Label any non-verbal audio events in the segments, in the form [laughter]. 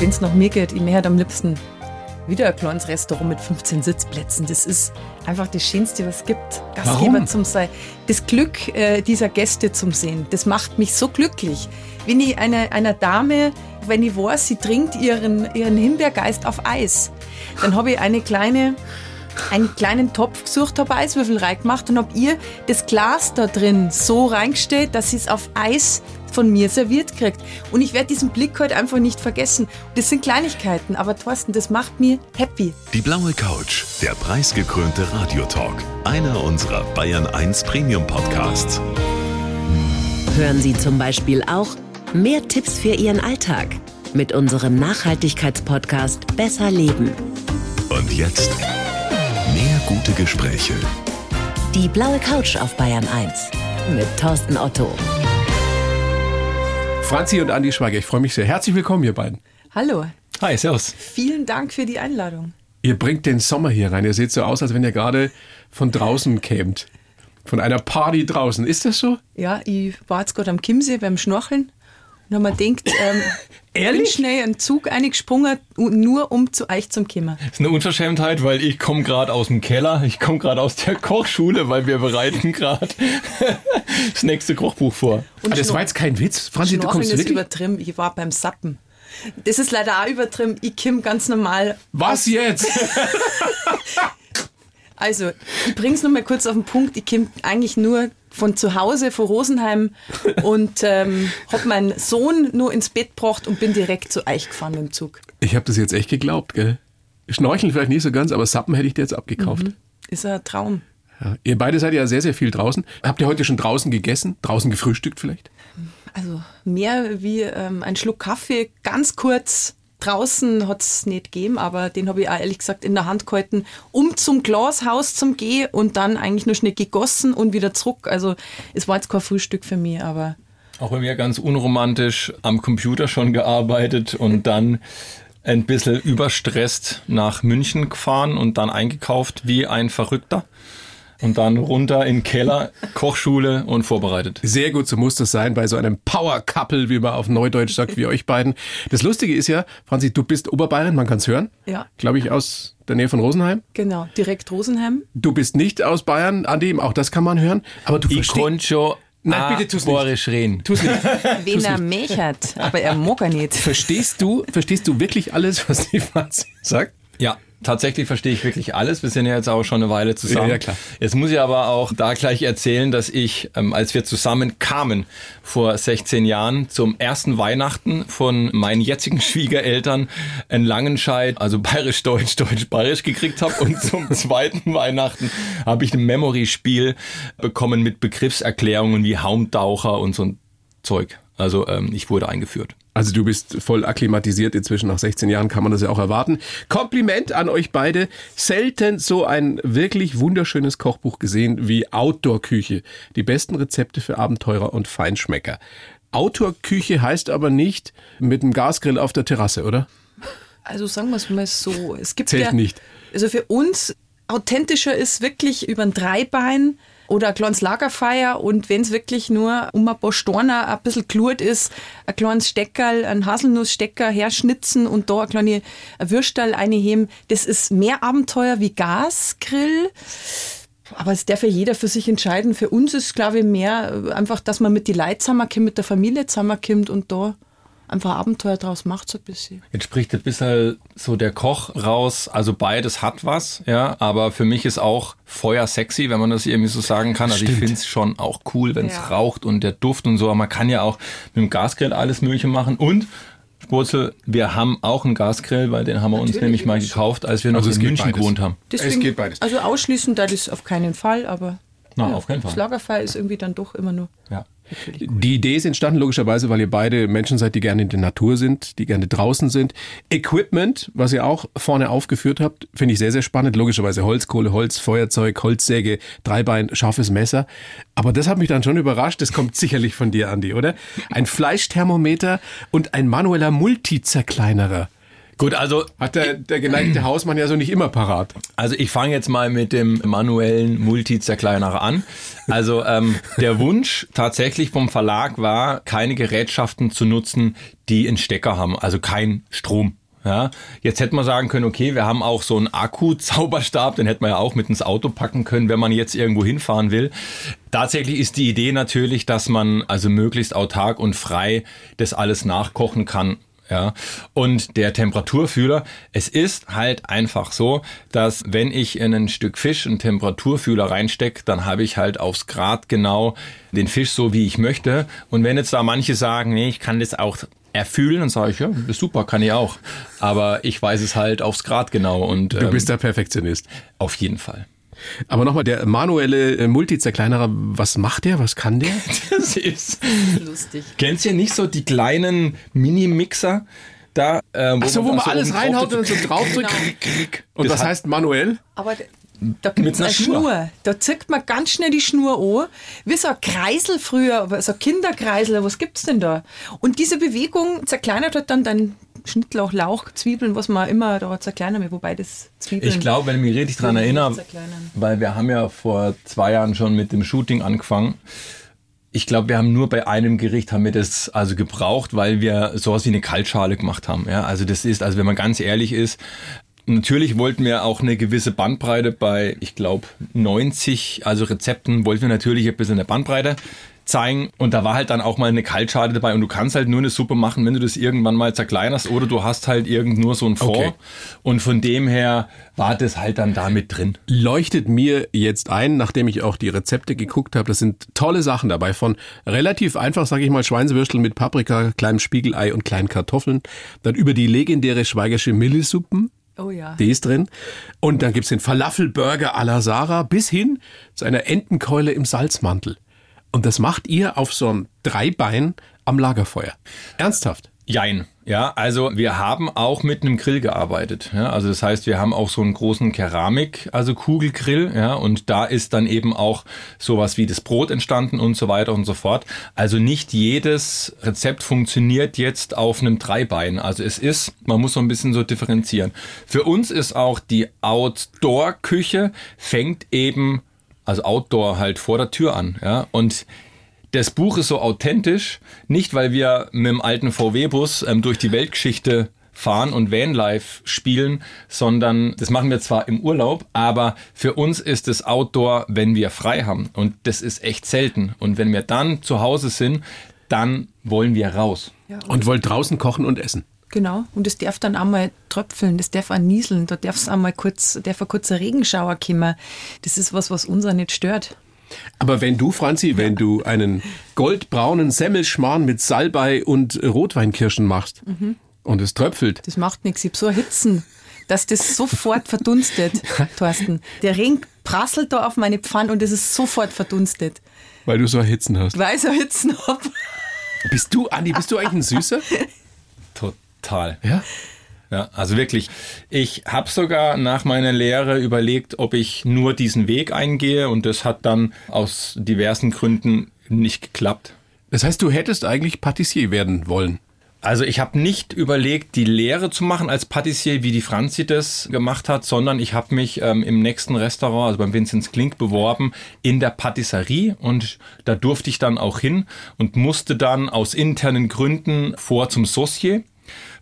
wenn es nach mir geht, ich möchte am liebsten wieder ein kleines Restaurant mit 15 Sitzplätzen. Das ist einfach das Schönste, was es gibt. Gastgeber Warum? zum sein. Das Glück äh, dieser Gäste zum Sehen, das macht mich so glücklich. Wenn ich einer, einer Dame, wenn ich weiß, sie trinkt ihren, ihren Himbeergeist auf Eis, dann habe ich eine kleine einen kleinen Topf gesucht, habe Eiswürfel reingemacht und habe ihr das Glas da drin so reingestellt, dass sie es auf Eis von mir serviert kriegt. Und ich werde diesen Blick heute einfach nicht vergessen. Das sind Kleinigkeiten, aber Thorsten, das macht mir happy. Die blaue Couch, der preisgekrönte Radiotalk. Einer unserer Bayern 1 Premium Podcasts. Hören Sie zum Beispiel auch mehr Tipps für Ihren Alltag mit unserem Nachhaltigkeitspodcast Besser Leben. Und jetzt mehr gute Gespräche. Die blaue Couch auf Bayern 1 mit Thorsten Otto. Franzi und Andi Schweiger, ich freue mich sehr. Herzlich willkommen, ihr beiden. Hallo, Hi, servus. vielen Dank für die Einladung. Ihr bringt den Sommer hier rein. Ihr seht so aus, als wenn ihr gerade von draußen kämt. Von einer Party draußen. Ist das so? Ja, ich war jetzt gerade am Chiemsee beim Schnorcheln und habe mir gedacht, ähm, [laughs] bin schnell einen Zug eingesprungen, nur um zu euch zum kommen. Das ist eine Unverschämtheit, weil ich komme gerade aus dem Keller, ich komme gerade aus der Kochschule, weil wir bereiten gerade [laughs] das nächste Kochbuch vor. Und Ah, das war jetzt kein Witz. Franzi, du kommst ist wirklich. übertrieben. Ich war beim Sappen. Das ist leider auch übertrieben. Ich komme ganz normal. Was jetzt? [laughs] Also, ich bring's noch mal kurz auf den Punkt. Ich komme eigentlich nur von zu Hause, von Rosenheim [laughs] und ähm, hab meinen Sohn nur ins Bett gebracht und bin direkt zu euch gefahren mit dem Zug. Ich habe das jetzt echt geglaubt, gell? Schnorcheln vielleicht nicht so ganz, aber Sappen hätte ich dir jetzt abgekauft. Ist ein Traum. Ja. Ihr beide seid ja sehr, sehr viel draußen. Habt ihr heute schon draußen gegessen? Draußen gefrühstückt vielleicht? Also mehr wie ähm, ein Schluck Kaffee, ganz kurz. Draußen hat's nicht gegeben, aber den habe ich auch ehrlich gesagt in der Hand gehalten, um zum Glashaus zum Gehen und dann eigentlich nur schnell gegossen und wieder zurück. Also es war jetzt kein Frühstück für mich, aber Auch bei mir ganz unromantisch am Computer schon gearbeitet und dann ein bisschen überstresst nach München gefahren und dann eingekauft wie ein Verrückter. Und dann runter in den Keller, Kochschule und vorbereitet. Sehr gut, so muss das sein bei so einem Power-Couple, wie man auf Neudeutsch sagt, wie euch beiden. Das Lustige ist ja, Franzi, du bist Oberbayern, man kann es hören. Ja. Glaube ich, aus der Nähe von Rosenheim. genau, direkt Rosenheim. Du bist nicht aus Bayern, Andi, auch das kann man hören. Aber du Ich verstehst... konnte schon Nein, bitte tu's nicht. Reden. Tu's nicht. [laughs] Wen er mechert, aber er mag er nicht. Verstehst du, verstehst du wirklich alles, was die Franzi sagt? Ja, tatsächlich verstehe ich wirklich alles. Wir sind ja jetzt auch schon eine Weile zusammen. Ja, ja, klar. Jetzt muss ich aber auch da gleich erzählen, dass ich, ähm, als wir zusammen kamen vor 16 Jahren zum ersten Weihnachten von meinen jetzigen [laughs] Schwiegereltern einen Langenscheid, also bayerisch-deutsch, deutsch-bayerisch gekriegt habe und zum [laughs] zweiten Weihnachten habe ich ein Memory-Spiel bekommen mit Begriffserklärungen wie Haumtaucher und so ein Zeug. Also ähm, ich wurde eingeführt. Also du bist voll akklimatisiert inzwischen. Nach 16 Jahren kann man das ja auch erwarten. Kompliment an euch beide. Selten so ein wirklich wunderschönes Kochbuch gesehen wie Outdoor-Küche. Die besten Rezepte für Abenteurer und Feinschmecker. Outdoor-Küche heißt aber nicht mit einem Gasgrill auf der Terrasse, oder? Also sagen wir es mal so. Es gibt Zählt ja, nicht. Also für uns authentischer ist wirklich über ein Dreibein oder ein kleines Lagerfeuer und wenn es wirklich nur um ein paar Storner ein bisschen klurt ist, ein kleines Steckerl, ein Haselnussstecker herschnitzen und da ein kleine Würstal einheben, das ist mehr Abenteuer wie Gasgrill. Aber es darf ja jeder für sich entscheiden. Für uns ist, glaube ich, mehr äh, einfach, dass man mit die Leuten zusammenkommt, mit der Familie zusammenkommt und da einfach Abenteuer draus macht so ein bisschen. Jetzt spricht ein bisschen so der Koch raus. Also beides hat was, ja. Aber für mich ist auch Feuer sexy, wenn man das irgendwie so sagen kann. Also ich finde es schon auch cool, wenn es Ja. raucht und der Duft und so. Aber man kann ja auch mit dem Gasgrill alles Mögliche machen. Und Spurzel, wir haben auch einen Gasgrill, weil den haben wir uns Natürlich, nämlich mal gekauft, als wir noch Also es in München beides. gewohnt haben. Deswegen, geht beides. Also ausschließen, da das auf keinen Fall, aber Na, auf keinen Fall. das Lagerfeuer ist irgendwie dann doch immer nur Ja. Die Idee ist entstanden logischerweise, weil ihr beide Menschen seid, die gerne in der Natur sind, die gerne draußen sind. Equipment, was ihr auch vorne aufgeführt habt, finde ich sehr, sehr spannend. Logischerweise Holzkohle, Holz, Feuerzeug, Holzsäge, Dreibein, scharfes Messer. Aber das hat mich dann schon überrascht. Das kommt sicherlich von dir, Andi, oder? Ein Fleischthermometer und ein manueller Multizerkleinerer. Gut, also Hat der, der geneigte Hausmann ja so nicht immer parat. Also ich fange jetzt mal mit dem manuellen Multizerkleinerer an. Also ähm, der Wunsch tatsächlich vom Verlag war, keine Gerätschaften zu nutzen, die einen Stecker haben, also kein Strom. Ja, jetzt hätte man sagen können, okay, wir haben auch so einen Akku-Zauberstab, den hätte man ja auch mit ins Auto packen können, wenn man jetzt irgendwo hinfahren will. Tatsächlich ist die Idee natürlich, dass man also möglichst autark und frei das alles nachkochen kann. Ja, und der Temperaturfühler, es ist halt einfach so, dass wenn ich in ein Stück Fisch einen Temperaturfühler reinstecke, dann habe ich halt aufs Grad genau den Fisch so, wie ich möchte. Und wenn jetzt da manche sagen, nee, ich kann das auch erfühlen, dann sage ich, ja, ist super, kann ich auch. Aber ich weiß es halt aufs Grad genau und Du ähm, bist der Perfektionist. auf jeden Fall. Aber nochmal, der manuelle äh, Multizerkleinerer, was macht der? Was kann der? [laughs] Das ist Lustig. Kennst du nicht so die kleinen Mini-Mixer da? Äh, wo Ach so, wo man so alles reinhaut und so draufdrückt. Und Das was hat- heißt manuell? Aber da Mit gibt's einer eine Schnur. Schnur. Da zieht man ganz schnell die Schnur an. Wie so ein Kreisel früher, aber so ein Kinderkreisel. Was gibt's denn da? Und diese Bewegung zerkleinert halt dann dein Schnittlauch, Lauch, Zwiebeln, was man immer da zerkleinern will. Wobei das Zwiebeln. Ich glaube, wenn ich mich richtig dran erinnere, weil wir haben ja vor zwei Jahren schon mit dem Shooting angefangen. Ich glaube, wir haben nur bei einem Gericht haben wir das also gebraucht, weil wir sowas wie eine Kaltschale gemacht haben. Ja, also das ist, also wenn man ganz ehrlich ist, Natürlich wollten wir auch eine gewisse Bandbreite bei, ich glaube, 90, also Rezepten wollten wir natürlich ein bisschen eine Bandbreite zeigen. Und da war halt dann auch mal eine Kaltschale dabei. Und du kannst halt nur eine Suppe machen, wenn du das irgendwann mal zerkleinerst oder du hast halt irgend nur so ein Fond. Okay. Und von dem her war das halt dann da mit drin. leuchtet mir jetzt ein, nachdem ich auch die Rezepte geguckt habe. Das sind tolle Sachen dabei von relativ einfach, sage ich mal, Schweinswürstel mit Paprika, kleinem Spiegelei und kleinen Kartoffeln. Dann über die legendäre Schweigersche Millisuppen. Oh ja. Die ist drin. Und dann gibt's den Falafelburger à la Sarah bis hin zu einer Entenkeule im Salzmantel. Und das macht ihr auf so einem Dreibein am Lagerfeuer. Ernsthaft. Jein. Ja, also wir haben auch mit einem Grill gearbeitet. Ja, also das heißt, wir haben auch so einen großen Keramik, also Kugelgrill. Ja, und da ist dann eben auch sowas wie das Brot entstanden und so weiter und so fort. Also nicht jedes Rezept funktioniert jetzt auf einem Dreibein. Also es ist, man muss so ein bisschen so differenzieren. Für uns ist auch die Outdoor-Küche fängt eben, also Outdoor halt vor der Tür an. Ja, und das Buch ist so authentisch, nicht weil wir mit dem alten VW-Bus ähm, durch die Weltgeschichte fahren und Vanlife spielen, sondern das machen wir zwar im Urlaub, aber für uns ist es Outdoor, wenn wir frei haben. Und das ist echt selten. Und wenn wir dann zu Hause sind, dann wollen wir raus. Und wollt draußen kochen und essen. Genau. Und das darf dann einmal tröpfeln, das darf auch nieseln, da darf es einmal kurz, darf ein kurzer Regenschauer kommen. Das ist was, was uns auch nicht stört. Aber wenn du, Franzi, wenn du einen goldbraunen Semmelschmarrn mit Salbei und Rotweinkirschen machst und es tröpfelt, Das macht nichts. Ich hab so erhitzen, dass das sofort verdunstet, [laughs] Thorsten. Der Ring prasselt da auf meine Pfanne und es ist sofort verdunstet. weil du so erhitzen hast. Weil ich so erhitzen hab. Bist du, Andi, bist du eigentlich ein Süßer? [laughs] Total. Ja. Ja, also wirklich. Ich habe sogar nach meiner Lehre überlegt, ob ich nur diesen Weg eingehe und das hat dann aus diversen Gründen nicht geklappt. Das heißt, du hättest eigentlich Patissier werden wollen. Also ich habe nicht überlegt, die Lehre zu machen als Patissier, wie die Franzi das gemacht hat, sondern ich habe mich ähm, im nächsten Restaurant, also beim Vinzenz Klink, beworben in der Patisserie und da durfte ich dann auch hin und musste dann aus internen Gründen vor zum Saucier.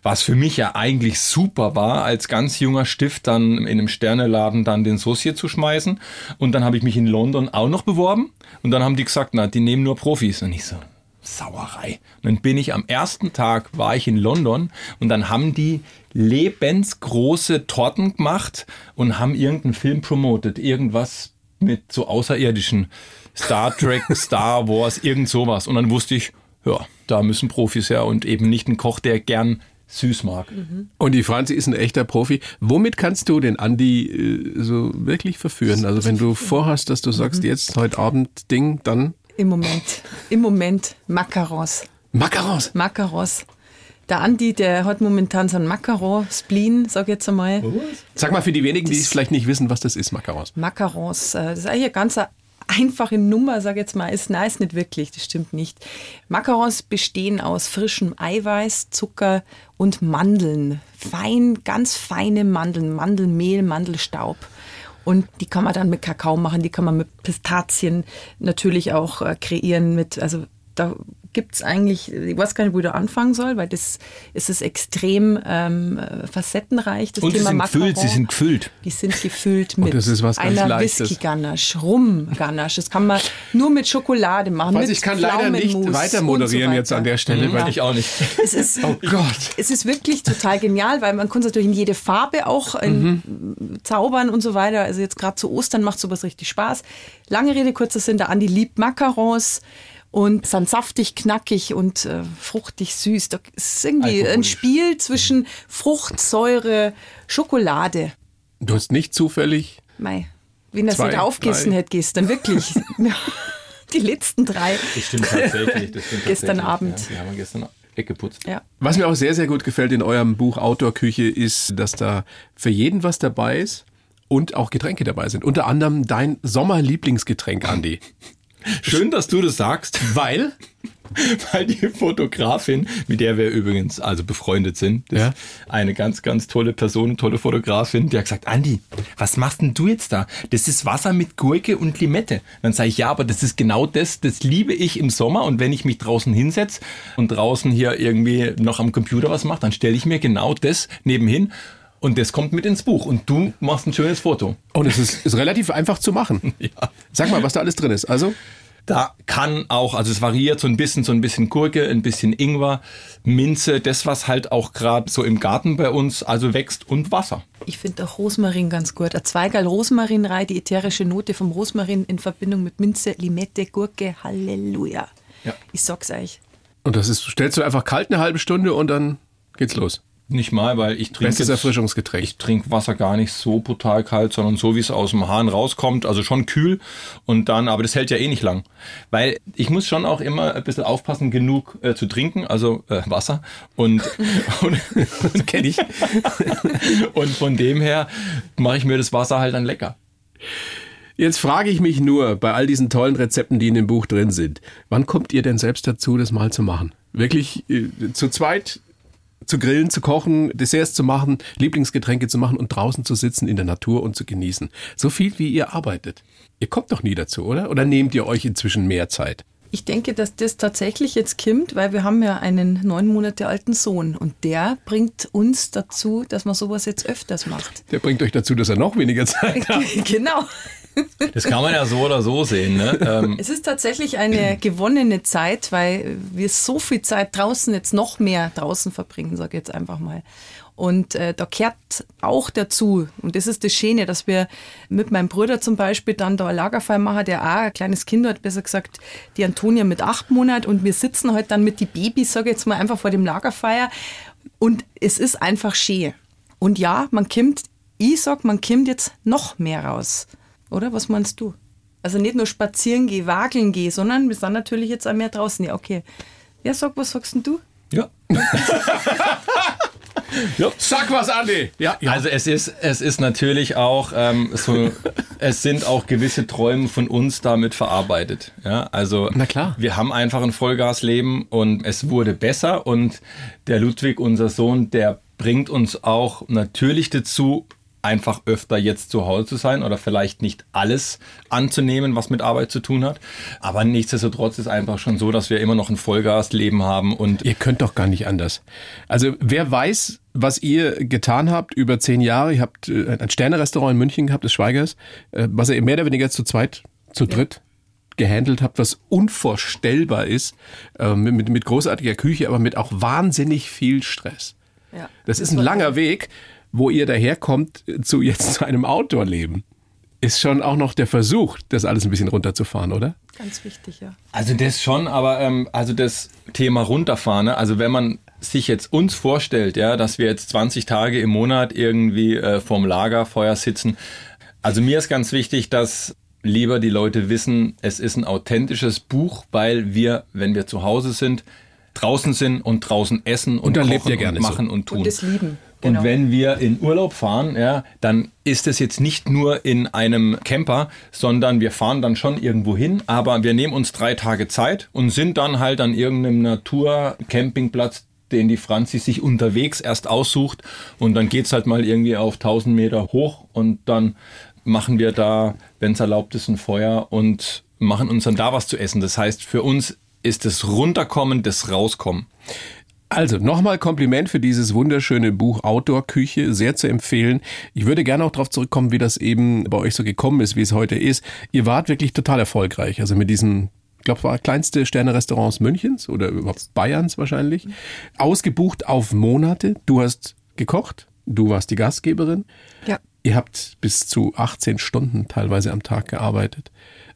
Was für mich ja eigentlich super war, als ganz junger Stift dann in einem Sterneladen dann den Saucier zu schmeißen. Und dann habe ich mich in London auch noch beworben. Und dann haben die gesagt, na, die nehmen nur Profis. Und ich so, Sauerei. Und dann bin ich am ersten Tag, war ich in London und dann haben die lebensgroße Torten gemacht und haben irgendeinen Film promotet. Irgendwas mit so Außerirdischen. Star Trek, [laughs] Star Wars, irgend sowas. Und dann wusste ich, ja, da müssen Profis her und eben nicht ein Koch, der gern süß mag. Und die Franzi ist ein echter Profi. Womit kannst du den Andi äh, so wirklich verführen? Also wenn du vorhast, dass du sagst, jetzt heute Abend Ding, dann Im Moment. Im Moment Macarons. Macarons. Macarons. Der Andi, der hat momentan so einen Macaron-Spleen, sag ich jetzt einmal. Sag mal für die wenigen, die es vielleicht nicht wissen, was das ist, Macarons. Macarons. äh, Das ist eigentlich ein ganz einfache Nummer, sage jetzt mal, ist nice, nicht wirklich, das stimmt nicht. Macarons bestehen aus frischem Eiweiß, Zucker und Mandeln. Fein, ganz feine Mandeln, Mandelmehl, Mandelstaub. Und die kann man dann mit Kakao machen, die kann man mit Pistazien natürlich auch äh, kreieren, mit, also da gibt es eigentlich, ich weiß gar nicht, wo ich da anfangen soll, weil das ist es extrem ähm, facettenreich, das Und Thema sie sind Macaron. gefüllt, sie sind gefüllt. Die sind gefüllt mit das ist was ganz einer Leichtes. Whisky-Ganache, Rum-Ganache. Das kann man nur mit Schokolade machen. Mit ich kann leider nicht weiter moderieren so jetzt an der Stelle, Ja. weil Ich auch nicht. Es ist, Oh Gott. es ist wirklich total genial, weil man kann es natürlich in jede Farbe auch in, zaubern und so weiter. Also jetzt gerade zu Ostern macht sowas richtig Spaß. Lange Rede, kurzer Sinn, der Andi liebt Macarons und sind saftig, knackig und äh, fruchtig süß. Da ist irgendwie ein. Spiel zwischen Fruchtsäure, Schokolade. Du hast nicht zufällig. Mei, wenn Zwei, nicht aufgegessen hätte gestern, wirklich. [laughs] Die letzten drei. Das stimmt tatsächlich. Das stimmt Gestern tatsächlich. Abend. Ja, die haben wir gestern weggeputzt. Ja. Was mir auch sehr, sehr gut gefällt in eurem Buch Outdoor-Küche ist, dass da für jeden was dabei ist und auch Getränke dabei sind. Unter anderem dein Sommerlieblingsgetränk, Andi. [laughs] Schön, dass du das sagst, Weil? [laughs] weil die Fotografin, mit der wir übrigens also befreundet sind, Ja. eine ganz, ganz tolle Person, tolle Fotografin, die hat gesagt, Andi, was machst denn du jetzt da? Das ist Wasser mit Gurke und Limette. Dann sage ich, ja, aber das ist genau das, das liebe ich im Sommer und wenn ich mich draußen hinsetze und draußen hier irgendwie noch am Computer was mache, dann stelle ich mir genau das nebenhin und das kommt mit ins Buch und du machst ein schönes Foto. Und es ist, ist relativ einfach zu machen. [laughs] Ja. Sag mal, was da alles drin ist. Also, Da kann auch, also es variiert so ein bisschen, so ein bisschen Gurke, ein bisschen Ingwer, Minze, das was halt auch gerade so im Garten bei uns also wächst und Wasser. Ich finde auch Rosmarin ganz gut. Ein Zweigerl Rosmarin rein, die ätherische Note vom Rosmarin in Verbindung mit Minze, Limette, Gurke. Halleluja. Ja. Ich sag's euch. und das ist, stellst du einfach kalt eine halbe Stunde und dann geht's los. Nicht mal, weil ich trinke Bestes Erfrischungsgetränk. Ich trinke Wasser gar nicht so brutal kalt, sondern so wie es aus dem Hahn rauskommt, also schon kühl und dann, aber das hält ja eh nicht lang, weil ich muss schon auch immer ein bisschen aufpassen, genug äh, zu trinken, also äh, Wasser und [laughs] und, und kenne ich und von dem her mache ich mir das Wasser halt dann lecker. Jetzt frage ich mich nur, bei all diesen tollen Rezepten, die in dem Buch drin sind, wann kommt ihr denn selbst dazu, das mal zu machen? Wirklich äh, zu zweit zu grillen, zu kochen, Desserts zu machen, Lieblingsgetränke zu machen und draußen zu sitzen in der Natur und zu genießen. So viel wie ihr arbeitet. Ihr kommt doch nie dazu, oder? Oder nehmt ihr euch inzwischen mehr Zeit? Ich denke, dass das tatsächlich jetzt kommt, weil wir haben ja einen neun Monate alten Sohn und der bringt uns dazu, dass man sowas jetzt öfters macht. Der bringt euch dazu, dass er noch weniger Zeit [laughs] hat. genau. Das kann man ja so oder so sehen. Ne? Ähm, Es ist tatsächlich eine gewonnene Zeit, weil wir so viel Zeit draußen, jetzt noch mehr draußen verbringen, sage ich jetzt einfach mal. Und äh, da kehrt auch dazu, und das ist das Schöne, dass wir mit meinem Bruder zum Beispiel dann da ein Lagerfeuer machen, der auch ein kleines Kind hat, besser gesagt die Antonia mit acht Monaten und wir sitzen halt dann mit die Babys, sage ich jetzt mal, einfach vor dem Lagerfeuer und es ist einfach schön. Und ja, man kommt, ich sag, man kommt jetzt noch mehr raus. Oder? Was meinst du? Also nicht nur spazieren gehen, wageln gehen, sondern wir sind natürlich jetzt auch mehr draußen. Ja, okay. Ja, sag, was sagst denn du? [laughs] ja. Sag was, Andi! Ja, ja. Also es ist, es ist natürlich auch ähm, so, es sind auch gewisse Träume von uns damit verarbeitet. Ja, also Na klar. wir haben einfach ein Vollgasleben und es wurde besser und der Ludwig, unser Sohn, der bringt uns auch natürlich dazu, einfach öfter jetzt zu Hause zu sein oder vielleicht nicht alles anzunehmen, was mit Arbeit zu tun hat. Aber nichtsdestotrotz ist einfach schon so, dass wir immer noch ein Vollgasleben haben und Ihr könnt doch gar nicht anders. Also wer weiß, was ihr getan habt über zehn Jahre. Ihr habt äh, ein Sternerestaurant in München gehabt, des Schweigers, äh, was ihr mehr oder weniger zu zweit, zu dritt gehandelt habt, was unvorstellbar ist, äh, mit, mit- mit großartiger Küche, aber mit auch wahnsinnig viel Stress. Ja, Das ist ein langer Weg, wo ihr daherkommt zu jetzt zu einem Outdoor-Leben. Ist schon auch noch der Versuch, das alles ein bisschen runterzufahren, oder? Ganz wichtig, ja. Also das schon, aber ähm, also das Thema runterfahren, ne? also wenn man sich jetzt uns vorstellt, ja, dass wir jetzt 20 Tage im Monat irgendwie äh, vorm Lagerfeuer sitzen. Also mir ist ganz wichtig, dass lieber die Leute wissen, es ist ein authentisches Buch, weil wir, wenn wir zu Hause sind, draußen sind und draußen essen und, Und dann lebt kochen ihr gerne und so. machen und tun. Und das lieben. Genau. Und wenn wir in Urlaub fahren, ja, dann ist es jetzt nicht nur in einem Camper, sondern wir fahren dann schon irgendwo hin, aber wir nehmen uns drei Tage Zeit und sind dann halt an irgendeinem Naturcampingplatz, den die Franzi sich unterwegs erst aussucht und dann geht's halt mal irgendwie auf 1000 Meter hoch und dann machen wir da, wenn es erlaubt ist, ein Feuer und machen uns dann da was zu essen. Das heißt, für uns ist das Runterkommen, das Rauskommen. Also nochmal Kompliment für dieses wunderschöne Buch Outdoor Küche, sehr zu empfehlen. Ich würde gerne auch darauf zurückkommen, wie das eben bei euch so gekommen ist, wie es heute ist. Ihr wart wirklich total erfolgreich, also mit diesen ich glaube, war kleinste Sterne-Restaurants Münchens oder überhaupt Bayerns wahrscheinlich. Ausgebucht auf Monate. Du hast gekocht, du warst die Gastgeberin. Ja. Ihr habt bis zu 18 Stunden teilweise am Tag gearbeitet.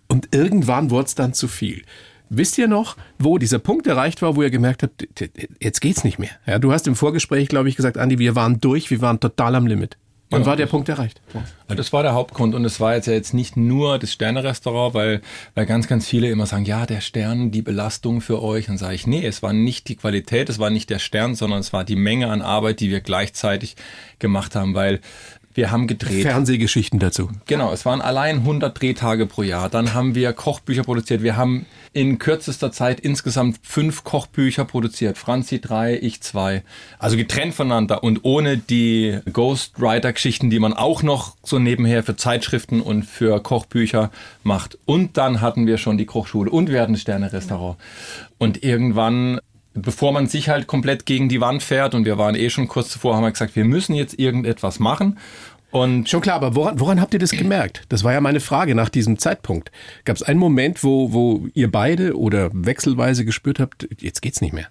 Und irgendwann wurde es dann zu viel. Wisst ihr noch, wo dieser Punkt erreicht war, wo ihr gemerkt habt, jetzt geht's nicht mehr? Ja, du hast im Vorgespräch, glaube ich, gesagt, Andi, wir waren durch, wir waren total am Limit. Wann Ja, war der Punkt erreicht? Ja, Das war der Hauptgrund und es war jetzt ja jetzt nicht nur das Sterne-Restaurant, weil, weil ganz, ganz viele immer sagen, ja, der Stern, die Belastung für euch. Dann sage ich, nee, es war nicht die Qualität, es war nicht der Stern, sondern es war die Menge an Arbeit, die wir gleichzeitig gemacht haben, weil wir haben gedreht. Fernsehgeschichten dazu. Genau, es waren allein 100 Drehtage pro Jahr. Dann haben wir Kochbücher produziert. Wir haben in kürzester Zeit insgesamt fünf Kochbücher produziert. Franzi drei, ich zwei. Also getrennt voneinander und ohne die Ghostwriter-Geschichten, die man auch noch so nebenher für Zeitschriften und für Kochbücher macht. Und dann hatten wir schon die Kochschule und wir hatten Sterne-Restaurant. Und irgendwann bevor man sich halt komplett gegen die Wand fährt und wir waren eh schon kurz zuvor, haben wir gesagt, wir müssen jetzt irgendetwas machen. Und Schon klar, aber woran, woran habt ihr das gemerkt? Das war ja meine Frage nach diesem Zeitpunkt. Gab es einen Moment, wo, wo ihr beide oder wechselweise gespürt habt, jetzt geht's nicht mehr?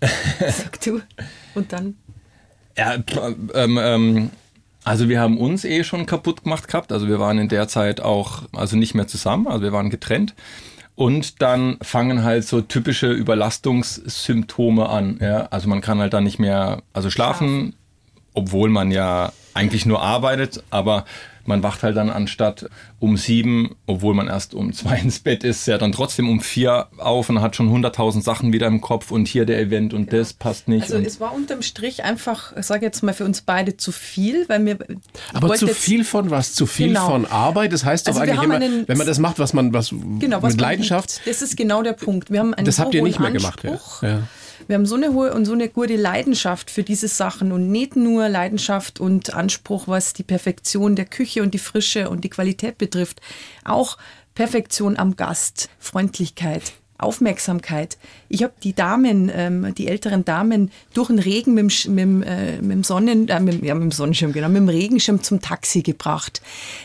[laughs] Sag du. Und dann. Ja, ähm, ähm, also wir haben uns eh schon kaputt gemacht gehabt. Also wir waren in der Zeit auch also nicht mehr zusammen, also wir waren getrennt. Und dann fangen halt so typische Überlastungssymptome an. Ja? Also man kann halt dann nicht mehr, also schlafen, obwohl man ja eigentlich nur arbeitet, aber man wacht halt dann anstatt um sieben, obwohl man erst um zwei [laughs] ins Bett ist, ja dann trotzdem um vier auf und hat schon hunderttausend Sachen wieder im Kopf und hier der Event und das passt nicht. Also es war unterm Strich einfach, ich sage jetzt mal für uns beide zu viel, weil wir. Aber zu viel von was? Zu viel Genau. von Arbeit? Das heißt doch Also eigentlich immer, einen- wenn man das macht, was man was Genau, was mit man Leidenschaft. liebt. Das ist genau der Punkt. Wir haben einen Das habt ihr nicht mehr gemacht, ja. Anspruch. Ja. Wir haben so eine hohe und so eine gute Leidenschaft für diese Sachen und nicht nur Leidenschaft und Anspruch, was die Perfektion der Küche und die Frische und die Qualität betrifft. Auch Perfektion am Gast, Freundlichkeit. Aufmerksamkeit. Ich habe die Damen, ähm, die älteren Damen, durch den Regen mit dem, mit dem, äh, mit dem Sonnen, äh, mit, ja, mit dem Sonnenschirm, genau, mit dem Regenschirm zum Taxi gebracht.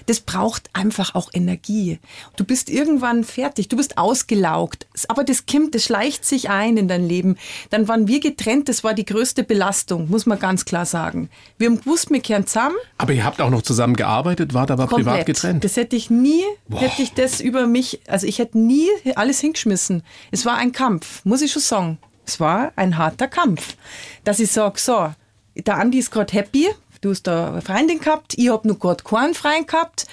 Das braucht einfach auch Energie. Du bist irgendwann fertig, du bist ausgelaugt. Aber das kommt, das schleicht sich ein in dein Leben. Dann waren wir getrennt, das war die größte Belastung, muss man ganz klar sagen. Wir haben gewusst, wir kehren zusammen. Aber ihr habt auch noch zusammen gearbeitet, wart aber privat Komplett. getrennt. Das hätte ich nie, hätte ich das über mich, also ich hätte nie alles hingeschmissen. Es war ein Kampf, muss ich schon sagen. Es war ein harter Kampf. Dass ich sage, so, der Andi ist gerade happy, du hast da eine Freundin gehabt, ich habe noch gerade keinen Freund gehabt.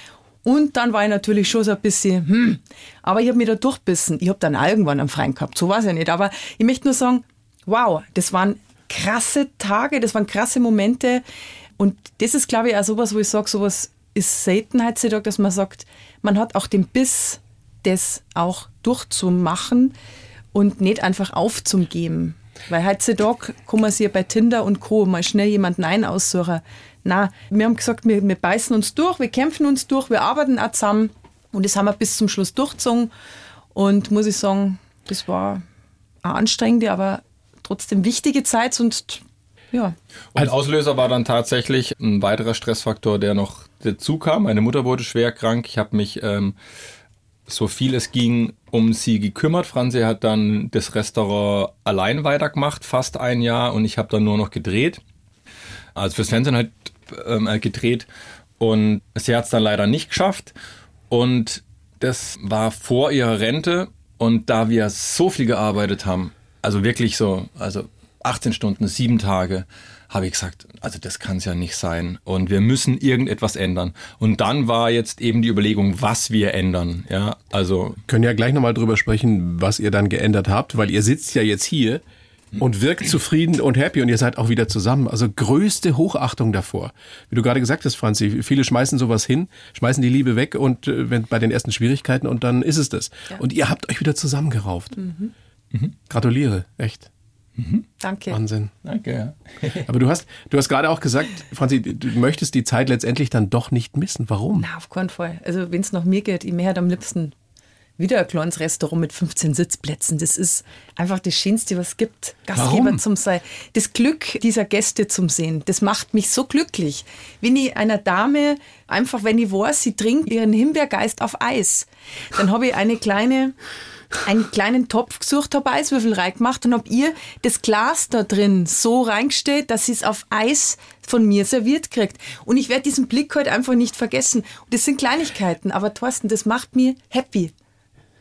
Und dann war ich natürlich schon so ein bisschen, hm, aber ich habe mich da durchbissen. Ich habe dann irgendwann einen Freund gehabt, so war es ja nicht. Aber ich möchte nur sagen, wow, das waren krasse Tage, das waren krasse Momente. Und das ist, glaube ich, auch sowas, wo ich sage, sowas ist selten heutzutage, dass man sagt, man hat auch den Biss, das auch durchzumachen und nicht einfach aufzugeben. Weil heutzutage kann man sich bei Tinder und Co. mal schnell jemanden ein aussuchen. Na, wir haben gesagt, wir, wir beißen uns durch, wir kämpfen uns durch, wir arbeiten auch zusammen. Und das haben wir bis zum Schluss durchgezogen. Und muss ich sagen, das war eine anstrengende, aber trotzdem wichtige Zeit. Und ja, Und Auslöser war dann tatsächlich ein weiterer Stressfaktor, der noch dazu kam. Meine Mutter wurde schwer krank. Ich habe mich ähm, so viel es ging um sie gekümmert. Franzi hat dann das Restaurant allein weitergemacht, fast ein Jahr, und ich habe dann nur noch gedreht. Also fürs Fernsehen halt ähm, äh, gedreht. Und sie hat es dann leider nicht geschafft. Und das war vor ihrer Rente. Und da wir so viel gearbeitet haben, also wirklich so, also 18 Stunden, sieben Tage, habe ich gesagt, also das kann es ja nicht sein. Und wir müssen irgendetwas ändern. Und dann war jetzt eben die Überlegung, was wir ändern. Ja, also können ja gleich nochmal drüber sprechen, was ihr dann geändert habt, weil ihr sitzt ja jetzt hier und wirkt zufrieden und happy und ihr seid auch wieder zusammen. Also größte Hochachtung davor. Wie du gerade gesagt hast, Franzi, viele schmeißen sowas hin, schmeißen die Liebe weg und äh, wenn bei den ersten Schwierigkeiten und dann ist es das. Ja. Und ihr habt euch wieder zusammengerauft. Mhm. Mhm. Gratuliere, echt. Mhm. Danke. Wahnsinn. Danke. [laughs] Aber du hast, du hast gerade auch gesagt, Franzi, du möchtest die Zeit letztendlich dann doch nicht missen. Warum? Na, auf keinen Fall. Also, wenn es nach mir geht, ich möchte am liebsten wieder ein kleines Restaurant mit 15 Sitzplätzen. Das ist einfach das Schönste, was es gibt. Gastgeber Warum? zum Sein. Das Glück dieser Gäste zum Sehen, das macht mich so glücklich. Wenn ich einer Dame einfach, wenn ich weiß, sie trinkt ihren Himbeergeist auf Eis, dann habe ich eine kleine einen kleinen Topf gesucht, habe Eiswürfel reingemacht und habe ihr das Glas da drin so reingestellt, dass sie es auf Eis von mir serviert kriegt. Und ich werde diesen Blick heute einfach nicht vergessen. Und das sind Kleinigkeiten, aber Thorsten, das macht mir happy.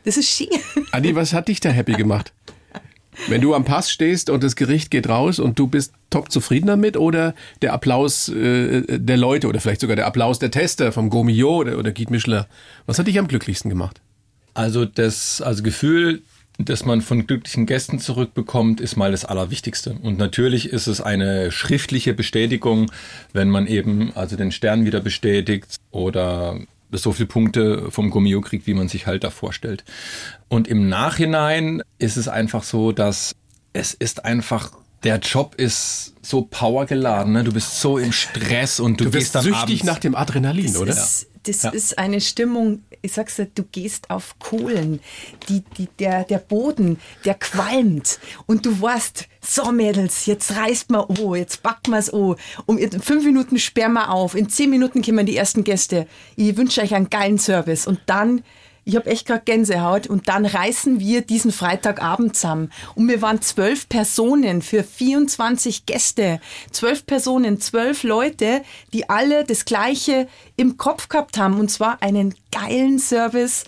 Das ist schön. Adi, was hat dich da happy gemacht? Wenn du am Pass stehst und das Gericht geht raus und du bist top zufrieden damit oder der Applaus äh, der Leute oder vielleicht sogar der Applaus der Tester vom Gomio oder, oder Guide Michelin, was hat dich am glücklichsten gemacht? Also das also Gefühl, das man von glücklichen Gästen zurückbekommt, ist mal das Allerwichtigste. Und natürlich ist es eine schriftliche Bestätigung, wenn man eben also den Stern wieder bestätigt oder so viele Punkte vom Gummio kriegt, wie man sich halt da vorstellt. Und im Nachhinein ist es einfach so, dass es ist einfach der Job ist so powergeladen, ne? Du bist so im Stress und du, du gehst dann süchtig abends. nach dem Adrenalin, das oder? Ist, das ja. ist eine Stimmung, ich sag's dir, du gehst auf Kohlen. Die, die, der, der Boden, der qualmt. Und du weißt, so Mädels, jetzt reißt man oh, jetzt backen wir's oh. Um fünf Minuten sperren wir auf. In zehn Minuten kommen die ersten Gäste. Ich wünsche euch einen geilen Service. Und dann ich habe echt gerade Gänsehaut. Und dann reißen wir diesen Freitagabend zusammen. Und wir waren zwölf Personen für 24 Gäste. Zwölf Personen, zwölf Leute, die alle das Gleiche im Kopf gehabt haben. Und zwar einen geilen Service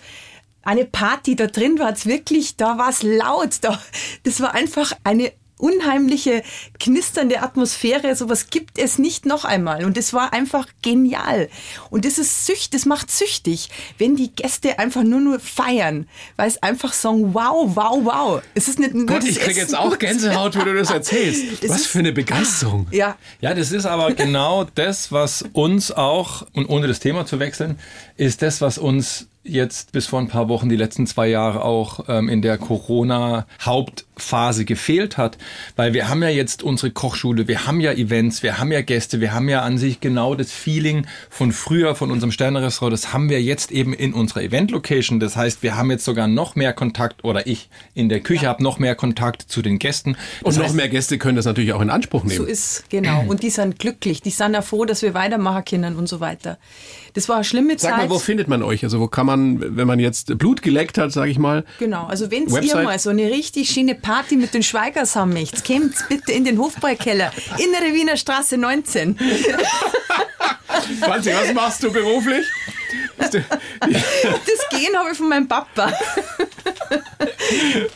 eine Party da drin war es wirklich, da war es laut, da, das war einfach eine unheimliche, knisternde Atmosphäre. Sowas gibt es nicht noch einmal. Und es war einfach genial. Und das ist sücht, das macht süchtig, wenn die Gäste einfach nur nur feiern, weil es einfach sagen, wow, wow, wow. Es ist nicht nur Gott, ich kriege jetzt auch Gänsehaut, wenn du das erzählst. [laughs] Das was für eine Begeisterung. Ja. Ja, das ist aber genau das, was uns auch, und ohne das Thema zu wechseln, ist das, was uns jetzt bis vor ein paar Wochen die letzten zwei Jahre auch ähm, in der Corona-Hauptphase gefehlt hat. Weil wir haben ja jetzt unsere Kochschule, wir haben ja Events, wir haben ja Gäste, wir haben ja an sich genau das Feeling von früher, von unserem Sternerestaurant, das haben wir jetzt eben in unserer Event-Location. Das heißt, wir haben jetzt sogar noch mehr Kontakt, oder ich in der Küche ja. habe noch mehr Kontakt zu den Gästen. Das Und heißt, noch mehr Gäste können das natürlich auch in Anspruch nehmen. So ist, genau. Und die sind glücklich, die sind ja froh, dass wir weitermachen können und so weiter. Das war eine schlimme Zeit. Sag mal, wo findet man euch? Also wo kann man, wenn man jetzt Blut geleckt hat, sage ich mal. Genau, also wenn ihr mal so eine richtig schöne Party mit den Schweigers haben möchtet, kommt bitte in den Hofbräukeller, Innere Wiener Straße 19. [laughs] Franzi, was machst du beruflich? Das Gehen habe ich von meinem Papa.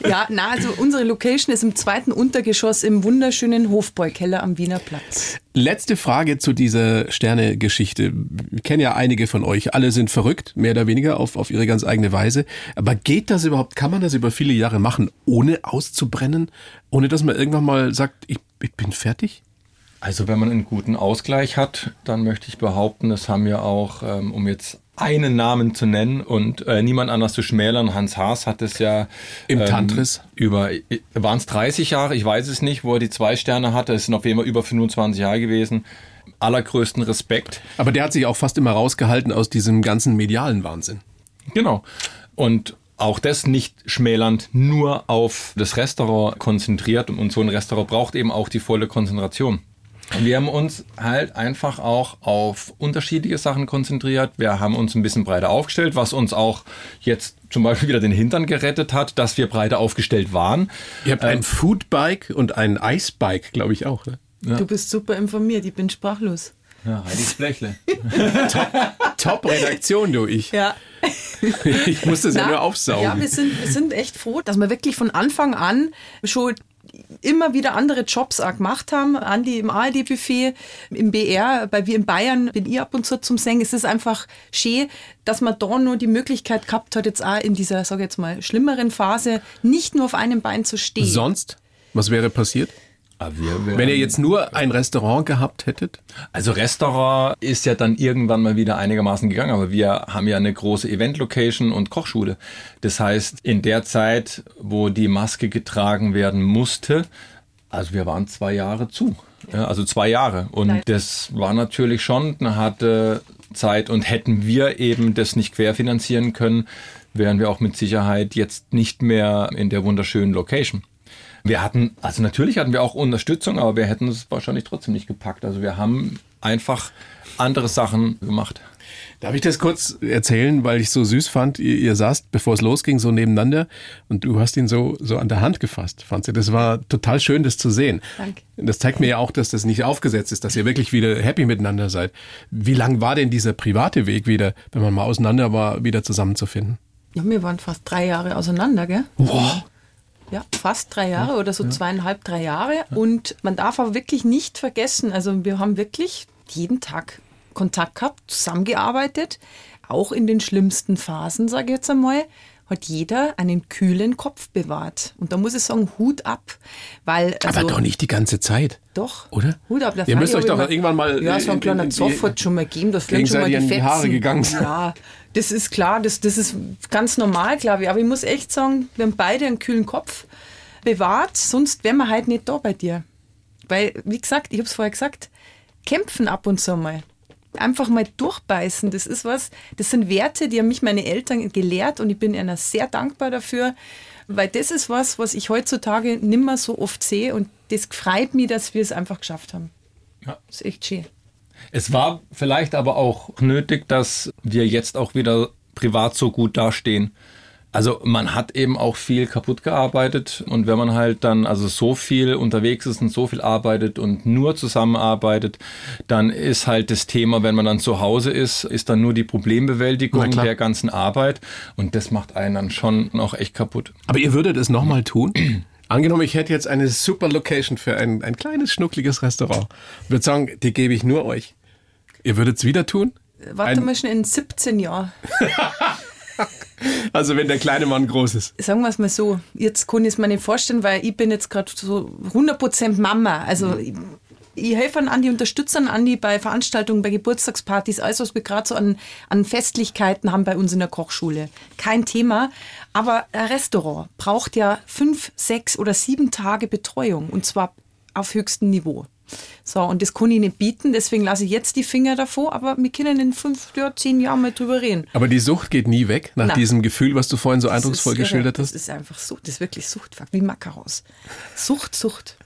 ja, na, also unsere Location ist im zweiten Untergeschoss im wunderschönen Hofbräukeller am Wiener Platz. Letzte Frage zu dieser Sterne-Geschichte. Ich kenne ja einige von euch. Alle sind verrückt, mehr oder weniger, auf, auf ihre ganz eigene Weise. Aber geht das überhaupt, kann man das über viele Jahre machen, ohne auszubrennen? Ohne dass man irgendwann mal sagt, ich, ich bin fertig? Also wenn man einen guten Ausgleich hat, dann möchte ich behaupten, das haben wir auch, ähm, um jetzt einen Namen zu nennen und äh, niemand anders zu schmälern. Hans Haas hat es ja im ähm, Tantris über waren es 30 Jahre, ich weiß es nicht, wo er die zwei Sterne hatte. Es sind auf jeden Fall über 25 Jahre gewesen. Allergrößten Respekt. Aber der hat sich auch fast immer rausgehalten aus diesem ganzen medialen Wahnsinn. Genau. Und auch das nicht schmälernd nur auf das Restaurant konzentriert und so ein Restaurant braucht eben auch die volle Konzentration. Wir haben uns halt einfach auch auf unterschiedliche Sachen konzentriert. Wir haben uns ein bisschen breiter aufgestellt, was uns auch jetzt zum Beispiel wieder den Hintern gerettet hat, dass wir breiter aufgestellt waren. Ihr habt ähm, ein Foodbike und ein Icebike, glaube ich auch. Ne? Ja. Du bist super informiert, ich bin sprachlos. Ja, Heidis Blechle. [laughs] Top-Redaktion, du, ich. Ja. ich muss das Na, ja nur aufsaugen. Ja, wir sind, wir sind echt froh, dass wir wirklich von Anfang an schon immer wieder andere Jobs auch gemacht haben. Andi im ARD-Buffet, im BR, bei wir in Bayern bin ich ab und zu zum Singen. Es ist einfach schön, dass man da nur die Möglichkeit gehabt hat, jetzt auch in dieser, sage ich jetzt mal, schlimmeren Phase nicht nur auf einem Bein zu stehen. Sonst? Was wäre passiert? Wären- Wenn ihr jetzt nur ein Restaurant gehabt hättet? Also Restaurant ist ja dann irgendwann mal wieder einigermaßen gegangen, aber wir haben ja eine große Event-Location und Kochschule. Das heißt, in der Zeit, wo die Maske getragen werden musste, also wir waren zwei Jahre zu. Ja, also zwei Jahre. Und das war natürlich schon eine harte Zeit. Und hätten wir eben das nicht querfinanzieren können, wären wir auch mit Sicherheit jetzt nicht mehr in der wunderschönen Location. Wir hatten, also natürlich hatten wir auch Unterstützung, aber wir hätten es wahrscheinlich trotzdem nicht gepackt. Also wir haben einfach andere Sachen gemacht. Darf ich das kurz erzählen, weil ich so süß fand? Ihr, ihr saßt, bevor es losging, so nebeneinander und du hast ihn so, so an der Hand gefasst, fand sie. Das war total schön, das zu sehen. Danke. Das zeigt mir ja auch, dass das nicht aufgesetzt ist, dass ihr wirklich wieder happy miteinander seid. Wie lang war denn dieser private Weg wieder, wenn man mal auseinander war, wieder zusammenzufinden? Ja, wir waren fast drei Jahre auseinander, gell? Wow. Ja, fast drei Jahre oder so zweieinhalb, drei Jahre. Und man darf aber wirklich nicht vergessen, also wir haben wirklich jeden Tag Kontakt gehabt, zusammengearbeitet, auch in den schlimmsten Phasen, sage ich jetzt einmal, hat jeder einen kühlen Kopf bewahrt. Und da muss ich sagen, Hut ab, weil also, Aber doch nicht die ganze Zeit. Doch. Oder? Hut ab. Ihr müsst euch doch ich irgendwann mal Ja, so ein in- kleiner in- Zoff hat schon mal gegeben, das fliegen schon mal die in die Haare gegangen sind. Ja, das ist klar, das, das ist ganz normal, glaube ich. Aber ich muss echt sagen, wir haben beide einen kühlen Kopf bewahrt, sonst wären wir halt nicht da bei dir. Weil, wie gesagt, ich habe es vorher gesagt, kämpfen ab und zu mal. Einfach mal durchbeißen, das ist was, das sind Werte, die haben mich meine Eltern gelehrt und ich bin ihnen sehr dankbar dafür, weil das ist was, was ich heutzutage nimmer so oft sehe und das freut mich, dass wir es einfach geschafft haben. Ja. Das ist echt schön. Es war vielleicht aber auch nötig, dass wir jetzt auch wieder privat so gut dastehen. Also man hat eben auch viel kaputt gearbeitet und wenn man halt dann also so viel unterwegs ist und so viel arbeitet und nur zusammenarbeitet, dann ist halt das Thema, wenn man dann zu Hause ist, ist dann nur die Problembewältigung der ganzen Arbeit und das macht einen dann schon auch echt kaputt. Aber ihr würdet es nochmal tun? [clears throat] Angenommen, ich hätte jetzt eine super Location für ein, ein kleines, schnuckliges Restaurant. Ich würde sagen, die gebe ich nur euch. Ihr würdet es wieder tun? Warte Ein- mal schon in 17 Jahren. [laughs] [laughs] Also wenn der kleine Mann groß ist. Sagen wir es mal so, jetzt kann ich es mir nicht vorstellen, weil ich bin jetzt gerade so 100% Mama. Also ich, ich helfe an die Unterstützern an die bei Veranstaltungen, bei Geburtstagspartys, alles was wir gerade so an, an Festlichkeiten haben bei uns in der Kochschule. Kein Thema. Aber ein Restaurant braucht ja fünf, sechs oder sieben Tage Betreuung und zwar auf höchstem Niveau. So, und das kann ich nicht bieten, deswegen lasse ich jetzt die Finger davor, aber wir können in fünf, ja, zehn Jahren mal drüber reden. Aber die Sucht geht nie weg, nach Na. diesem Gefühl, was du vorhin so Das eindrucksvoll ist geschildert Das hast. ist einfach Sucht, das ist wirklich Sucht, wie Macaros. Sucht, Sucht.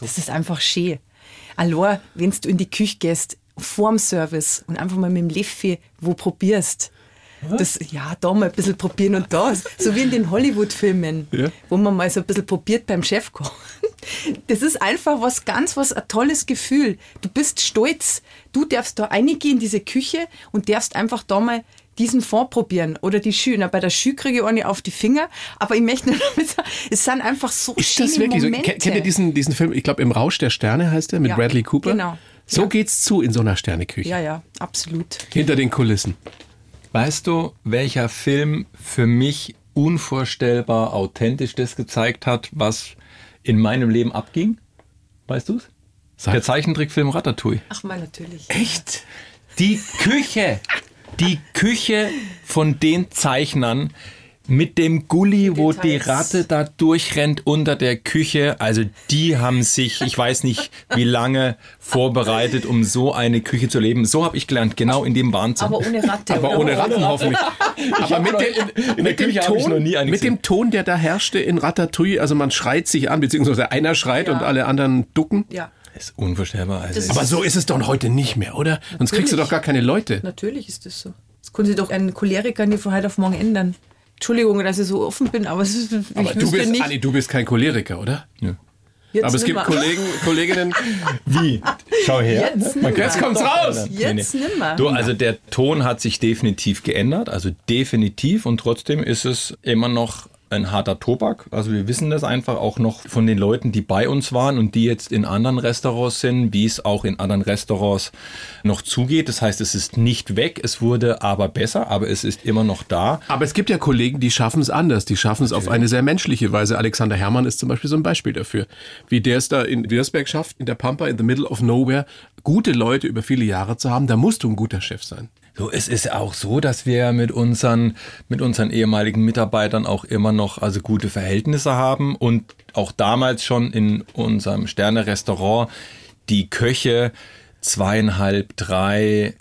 Das ist einfach schön. Allein, wenn du in die Küche gehst, vorm Service und einfach mal mit dem Leffi wo probierst. Das, ja, da mal ein bisschen probieren und da. So wie in den Hollywood-Filmen, Ja. wo man mal so ein bisschen probiert beim Chefkoch. Das ist einfach was ganz, was ein tolles Gefühl. Du bist stolz. Du darfst da reingehen in diese Küche und darfst einfach da mal diesen Fond probieren oder die Schü. Na, bei der Schü kriege ich auch nicht auf die Finger, aber ich möchte nur damit sagen, es sind einfach so Ist schöne das wirklich so? Momente. Kennt kennt ihr diesen, diesen Film, ich glaube im Rausch der Sterne heißt der, mit Ja, Bradley Cooper? genau. So Ja. geht's zu in so einer Sterneküche. Ja, ja, absolut. Hinter den Kulissen. Weißt du, welcher Film für mich unvorstellbar authentisch das gezeigt hat, was in meinem Leben abging? Weißt du's? Sag. Der Zeichentrickfilm Ratatouille. Ach mal, natürlich. Echt? Die Küche, die Küche von den Zeichnern mit dem Gully, wo die Details. Ratte da durchrennt unter der Küche. Also die haben sich, ich weiß nicht wie lange, vorbereitet, um so eine Küche zu leben. So habe ich gelernt, genau in dem Wahnsinn. Aber ohne Ratte. Aber ohne Ratten hoffentlich. Aber mit, dem, in- in der mit, dem Küche habe ich Ton, noch nie eine mit gesehen. dem Ton, der da herrschte in Ratatouille, also man schreit sich an, beziehungsweise einer schreit Ja. und alle anderen ducken. Ja, Das ist unvorstellbar. Also Das Aber so ist es doch heute nicht mehr, oder? Sonst kriegst du doch gar keine Leute. natürlich ist das so. Das können Sie doch einen Choleriker nicht von heute auf morgen ändern. Entschuldigung, dass ich so offen bin, aber es [laughs] ist, ich Aber du bist, nicht. Anni, du bist kein Choleriker, oder? Jetzt Aber es gibt nimmer. Kollegen, [laughs] Kolleginnen, Wie? Schau her. Jetzt nimmer. Jetzt kommt's raus. Jetzt nimmer. Du, also der Ton hat sich definitiv geändert, also definitiv und trotzdem ist es immer noch ein harter Tobak. Also wir wissen das einfach auch noch von den Leuten, die bei uns waren und die jetzt in anderen Restaurants sind, wie es auch in anderen Restaurants noch zugeht. Das heißt, es ist nicht weg, es wurde aber besser, aber es ist immer noch da. Aber es gibt ja Kollegen, die schaffen es anders. Die schaffen es auf eine sehr menschliche Weise. Alexander Herrmann ist zum Beispiel so ein Beispiel dafür. Wie der es da in Wirsberg schafft, in der Pampa, in the middle of nowhere, gute Leute über viele Jahre zu haben. Da musst du ein guter Chef sein. So, es ist auch so, dass wir mit unseren, mit unseren ehemaligen Mitarbeitern auch immer noch also gute Verhältnisse haben und auch damals schon in unserem Sterne-Restaurant die Köche zweieinhalb, drei,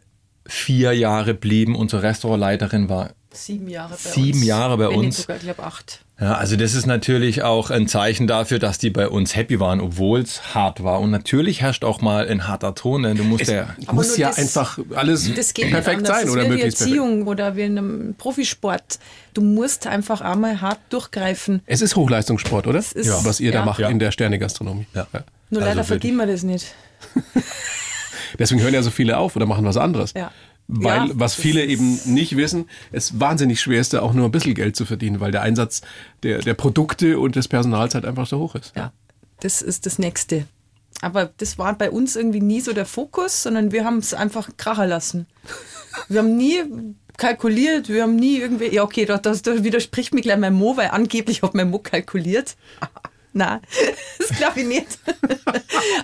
vier Jahre blieben. Unsere Restaurantleiterin war Sieben Jahre bei Sieben uns. Jahre bei Wenn uns. sogar, ich glaube, acht. Ja, also das ist natürlich auch ein Zeichen dafür, dass die bei uns happy waren, obwohl es hart war. Und natürlich herrscht auch mal ein harter Ton, denn du musst ja Aber muss ja das- einfach alles Das geht perfekt sein das oder möglichst perfekt. Erziehung oder wie in einem Profisport. Du musst einfach einmal hart durchgreifen. Es ist Hochleistungssport, oder? ist- Ja. Was ihr da ja. macht Ja. in der Sternegastronomie. Ja. Nur Also leider verdienen wir das nicht. [laughs] Deswegen hören ja so viele auf oder machen was anderes. Ja. Weil, Ja, was das viele eben nicht wissen, es wahnsinnig schwer ist, da auch nur ein bisschen Geld zu verdienen, weil der Einsatz der, der Produkte und des Personals halt einfach so hoch ist. Ja, das ist das Nächste. Aber das war bei uns irgendwie nie so der Fokus, sondern wir haben es einfach krachen lassen. Wir haben nie kalkuliert, wir haben nie irgendwie, ja okay, da, das, da widerspricht mir gleich mein Mo, weil angeblich hat mein Mo kalkuliert. Nein, das glaube ich nicht.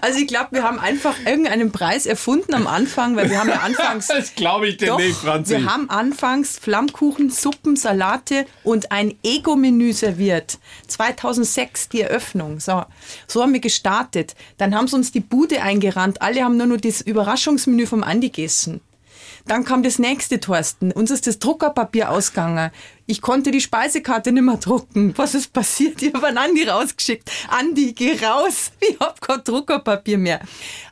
Also ich glaube, wir haben einfach irgendeinen Preis erfunden am Anfang, weil wir haben ja [laughs] anfangs Das glaube ich dir Doch, nicht, Franzi. wir haben anfangs Flammkuchen, Suppen, Salate und ein Ego-Menü serviert. 2006 die Eröffnung. So, so haben wir gestartet. Dann haben sie uns die Bude eingerannt. Alle haben nur noch das Überraschungsmenü vom Andi gegessen. Dann kam das nächste, Thorsten. Uns ist das Druckerpapier ausgegangen. Ich konnte die Speisekarte nicht mehr drucken. Was ist passiert? Ich habe einen Andi rausgeschickt. Andi, geh raus. Ich habe kein Druckerpapier mehr.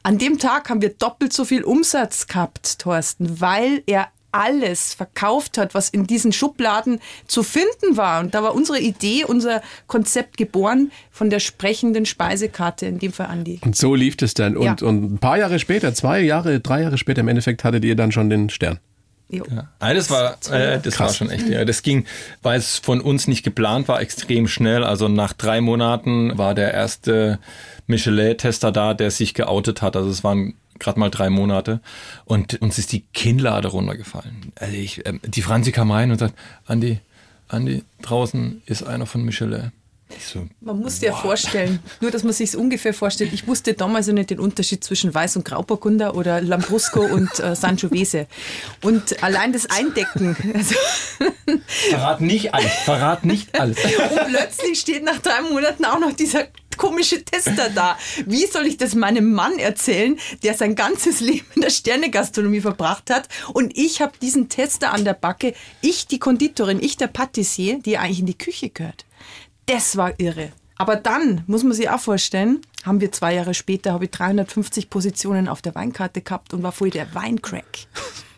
An dem Tag haben wir doppelt so viel Umsatz gehabt, Thorsten, weil er alles verkauft hat, was in diesen Schubladen zu finden war. Und da war unsere Idee, unser Konzept geboren von der sprechenden Speisekarte, in dem Fall Andi. Und so lief es dann. Und, Ja. und ein paar Jahre später, zwei Jahre, drei Jahre später im Endeffekt hattet ihr dann schon den Stern. Jo. Ah, das war, äh, das war schon echt, ja. Das ging, weil es von uns nicht geplant war, extrem schnell. Also nach drei Monaten war der erste Michelin-Tester da, der sich geoutet hat. Also es waren gerade mal drei Monate. Und uns ist die Kinnlade runtergefallen. Also ich, ähm, die Franzi kam rein und sagt, Andi, Andi, draußen ist einer von Michelin. Ich so, Man muss dir ja vorstellen, nur dass man sich ungefähr vorstellt, ich wusste damals ja nicht den Unterschied zwischen Weiß- und Grauburgunder oder Lambrusco [laughs] und äh, Sangiovese. Und allein das Eindecken, also, verrat nicht alles, verrat nicht alles. [laughs] und plötzlich steht nach drei Monaten auch noch dieser komische Tester da. Wie soll ich das meinem Mann erzählen, der sein ganzes Leben in der Sternegastronomie verbracht hat und ich habe diesen Tester an der Backe, ich die Konditorin, ich der Patissier, die eigentlich in die Küche gehört. Das war irre. Aber dann, muss man sich auch vorstellen, haben wir zwei Jahre später, habe ich 350 Positionen auf der Weinkarte gehabt und war voll der Weincrack.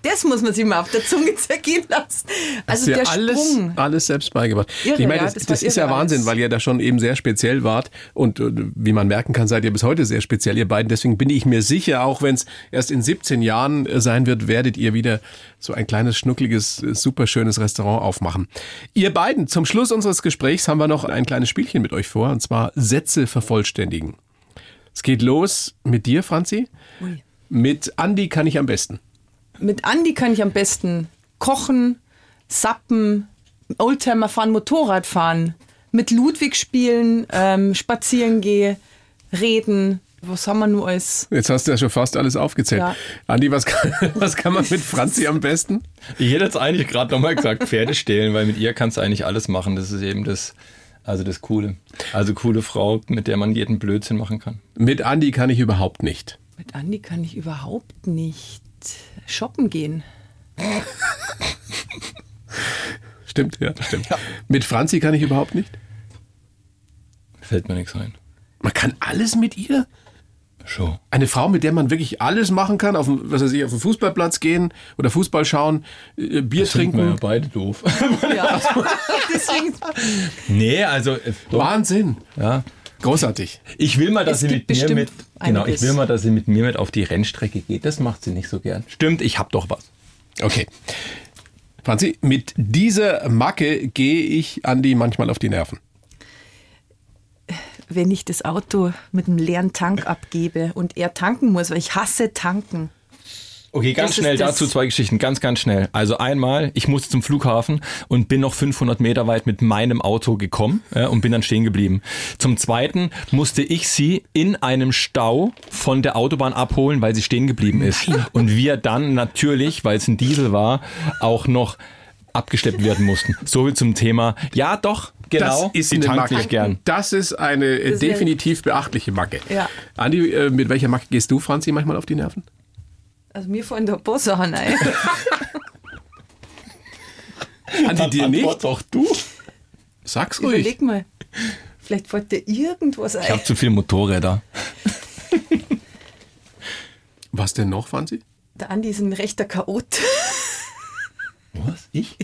Das muss man sich mal auf der Zunge zergehen lassen. Also der alles, Sprung. alles selbst beigebracht. Irre, ich meine, ja, das, das das, war ist ja Wahnsinn, alles. weil ihr da schon eben sehr speziell wart. Und äh, wie man merken kann, seid ihr bis heute sehr speziell, ihr beiden. Deswegen bin ich mir sicher, auch wenn es erst in 17 Jahren äh, sein wird, werdet ihr wieder so ein kleines, schnuckliges, äh, superschönes Restaurant aufmachen. Ihr beiden, zum Schluss unseres Gesprächs haben wir noch ein kleines Spielchen mit euch vor, und zwar Sätze vervollständigen. Es geht los mit dir, Franzi. Ui. Mit Andi kann ich am besten. Mit Andi kann ich am besten kochen, sappen, Oldtimer fahren, Motorrad fahren, mit Ludwig spielen, ähm, spazieren gehen, reden. Was haben wir nur alles? Jetzt hast du ja schon fast alles aufgezählt. Ja. Andi, was kann, [laughs] was kann man mit Franzi am besten? Ich hätte jetzt eigentlich gerade nochmal gesagt, Pferde stehlen, weil mit ihr kannst du eigentlich alles machen. Das ist eben das, also das Coole. Also coole Frau, mit der man jeden Blödsinn machen kann. Mit Andi kann ich überhaupt nicht. Mit Andi kann ich überhaupt nicht shoppen gehen. Stimmt, ja, stimmt. Mit Franzi kann ich überhaupt nicht. Fällt mir nichts ein. Man kann alles mit ihr? Schon. Eine Frau, mit der man wirklich alles machen kann, auf, den- was weiß ich, auf den Fußballplatz gehen oder Fußball schauen, äh, Bier Sind wir ja trinken. beide doof. Ja. [laughs] Deswegen, nee, also äh, doch, Wahnsinn. ja. Großartig. Ich will mal, dass Es sie mit mir mit genau, ich will mal, dass sie mit mir mit auf die Rennstrecke geht. Das macht sie nicht so gern. Stimmt, ich hab doch was. Okay. Franzi, mit dieser Macke gehe ich Andi manchmal auf die Nerven. Wenn ich das Auto mit einem leeren Tank abgebe und er tanken muss, weil ich hasse tanken. Okay, ganz Das schnell dazu zwei Geschichten, ganz, ganz schnell. Also einmal, ich musste zum Flughafen und bin noch 500 Meter weit mit meinem Auto gekommen ja, und bin dann stehen geblieben. Zum Zweiten musste ich sie in einem Stau von der Autobahn abholen, weil sie stehen geblieben ist. Und wir dann natürlich, weil es ein Diesel war, auch noch abgeschleppt werden mussten. So viel zum Thema. Ja, doch, genau. das ist sie eine Macke. nicht gern. Das ist eine äh, Das definitiv beachtliche Macke. Ja. Andi, äh, mit welcher Macke gehst du, Franzi, manchmal auf die Nerven? Also mir fallen da ein paar Sachen ein. Andi, dir nicht? doch du. Sag's ruhig. Überleg mal. Vielleicht fällt dir irgendwas Ich ein. habe zu viele Motorräder. Was denn noch, Franzi? Der Andi ist ein rechter Chaot. Was? Ich?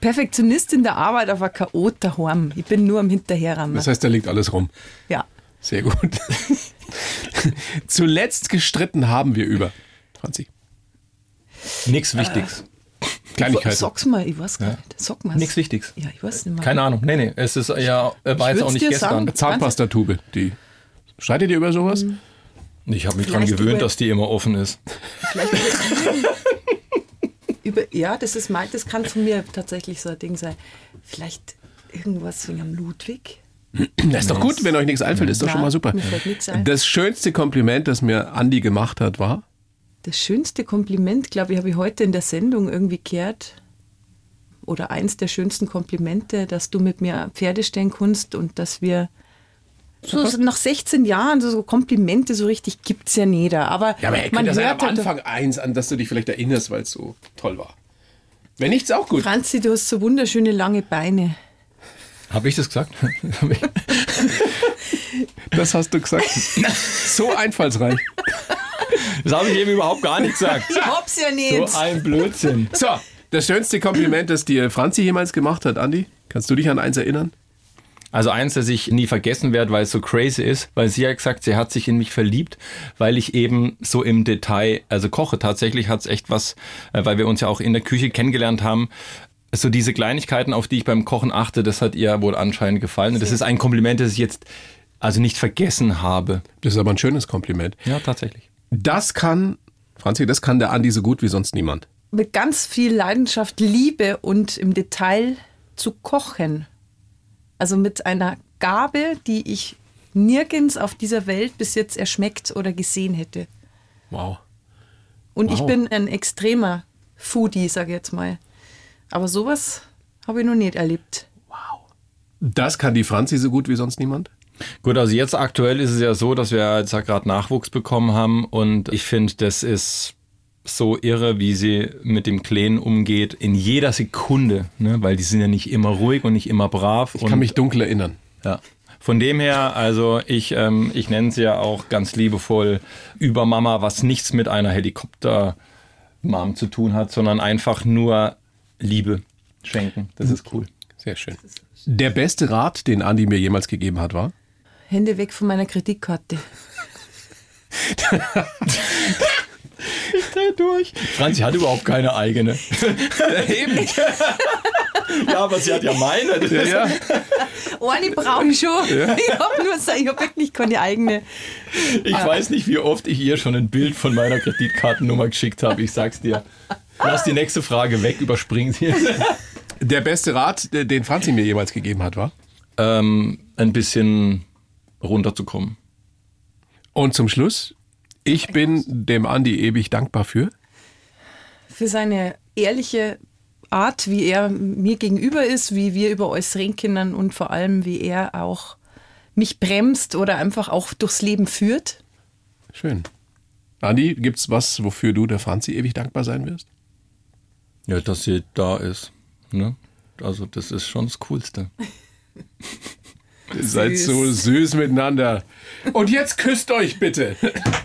Perfektionist in der Arbeit, aber Chaot daheim. Ich bin nur am Hinterherrammen. Das heißt, da liegt alles rum. Ja. Sehr gut. [laughs] Zuletzt gestritten haben wir über. Franzi. Nix Wichtiges. Kleinigkeiten. Sag's mal, ich weiß gar nicht. Sag mal. Nichts Wichtiges. Ja, ich weiß nicht mehr. Keine Ahnung. Nee, nee. Es ist ja, äh, war jetzt auch nicht gestern. sagen. Zahnpastatube. Die. Streitet ihr über sowas? Ich habe mich dran Vielleicht gewöhnt, dass die immer offen ist. Vielleicht über, ja, das ist mein, das kann von mir tatsächlich so ein Ding sein. Vielleicht irgendwas wegen am Ludwig. Das ist doch gut, wenn euch nichts einfällt, ist doch Ja, schon mal super. mir fällt nichts ein. Das schönste Kompliment, das mir Andi gemacht hat, war? Das schönste Kompliment, glaube ich, habe ich heute in der Sendung irgendwie gehört. Oder eins der schönsten Komplimente, dass du mit mir Pferde stellen kannst und dass wir so, so nach 16 Jahren so, Komplimente so richtig gibt es ja nicht. Aber, Ja, aber man sein hört am halt- Anfang eins, an das du dich vielleicht erinnerst, weil es so toll war. Wenn nicht, ist auch gut. Franzi, du hast so wunderschöne lange Beine. Habe ich das gesagt? [laughs] Das hast du gesagt. [laughs] so einfallsreich. Das habe ich eben überhaupt gar nicht gesagt. Ich hab's ja nicht. So ein Blödsinn. So, das schönste Kompliment, das dir Franzi jemals gemacht hat, Andi. Kannst du dich an eins erinnern? Also eins, das ich nie vergessen werde, weil es so crazy ist, weil sie hat gesagt, sie hat sich in mich verliebt, weil ich eben so im Detail, also koche. Tatsächlich hat es echt was, äh, weil wir uns ja auch in der Küche kennengelernt haben. So diese Kleinigkeiten, auf die ich beim Kochen achte, das hat ihr wohl anscheinend gefallen. Und das ist ein Kompliment, das ich jetzt also nicht vergessen habe. Das ist aber ein schönes Kompliment. Ja, tatsächlich. Das kann, Franzi, das kann der Andi so gut wie sonst niemand. mit ganz viel Leidenschaft, Liebe und im Detail zu kochen. Also mit einer Gabe, die ich nirgends auf dieser Welt bis jetzt erschmeckt oder gesehen hätte. Wow. Und ich Wow. bin ein extremer Foodie, sage ich jetzt mal. Aber sowas habe ich noch nicht erlebt. Das kann die Franzi so gut wie sonst niemand? Gut, also jetzt aktuell ist es ja so, dass wir jetzt ja gerade Nachwuchs bekommen haben und ich finde, das ist so irre, wie sie mit dem Kleinen umgeht, in jeder Sekunde, ne? weil die sind ja nicht immer ruhig und nicht immer brav. Ich kann mich dunkel erinnern. ja. Von dem her, also ich, ähm, ich nenne sie ja auch ganz liebevoll Übermama, was nichts mit einer Helikopter-Mom zu tun hat, sondern einfach nur Liebe schenken. Das ist cool. Sehr schön. Der beste Rat, den Andi mir jemals gegeben hat, war? Hände weg von meiner Kreditkarte. durch. Franzi hat überhaupt keine eigene. [laughs] Eben. Ja, aber sie hat ja meine. Ja. Eine brauche ich schon. Ich habe nur, ich habe wirklich keine eigene. Ich weiß nicht, wie oft ich ihr schon ein Bild von meiner Kreditkartennummer geschickt habe. Ich sag's dir. Lass die nächste Frage weg, überspringen sie. Der beste Rat, den Franzi mir jemals gegeben hat, war? ähm, ein bisschen runterzukommen. Und zum Schluss, ich bin dem Andi ewig dankbar für. für seine ehrliche Art, wie er mir gegenüber ist, wie wir über alles reden können und vor allem, wie er auch mich bremst oder einfach auch durchs Leben führt. Schön. Andi, gibt's was, wofür du der Franzi ewig dankbar sein wirst? Ja, dass sie da ist. Ne? Also das ist schon das Coolste. [laughs] Ihr seid so süß miteinander. Und jetzt küsst euch bitte.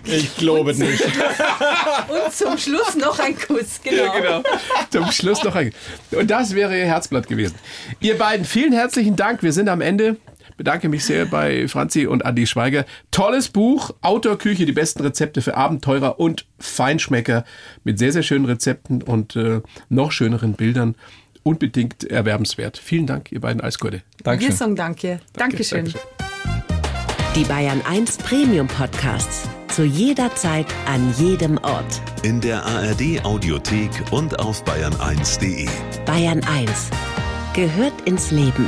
Ich glaube nicht. Und zum Schluss noch ein Kuss, genau. genau. Zum Schluss noch ein. Und das wäre Ihr Herzblatt gewesen. Ihr beiden, vielen herzlichen Dank. Wir sind am Ende. Bedanke mich sehr bei Franzi und Andi Schweiger. Tolles Buch, Outdoor-Küche, die besten Rezepte für Abenteurer und Feinschmecker mit sehr, sehr schönen Rezepten und äh, noch schöneren Bildern. Unbedingt erwerbenswert. Vielen Dank, ihr beiden Eisgurte. Wir sagen danke. Dankeschön. Dankeschön. Die Bayern 1 Premium Podcasts. Zu jeder Zeit, an jedem Ort. In der ARD Audiothek und auf bayern1.de. Bayern 1 gehört ins Leben.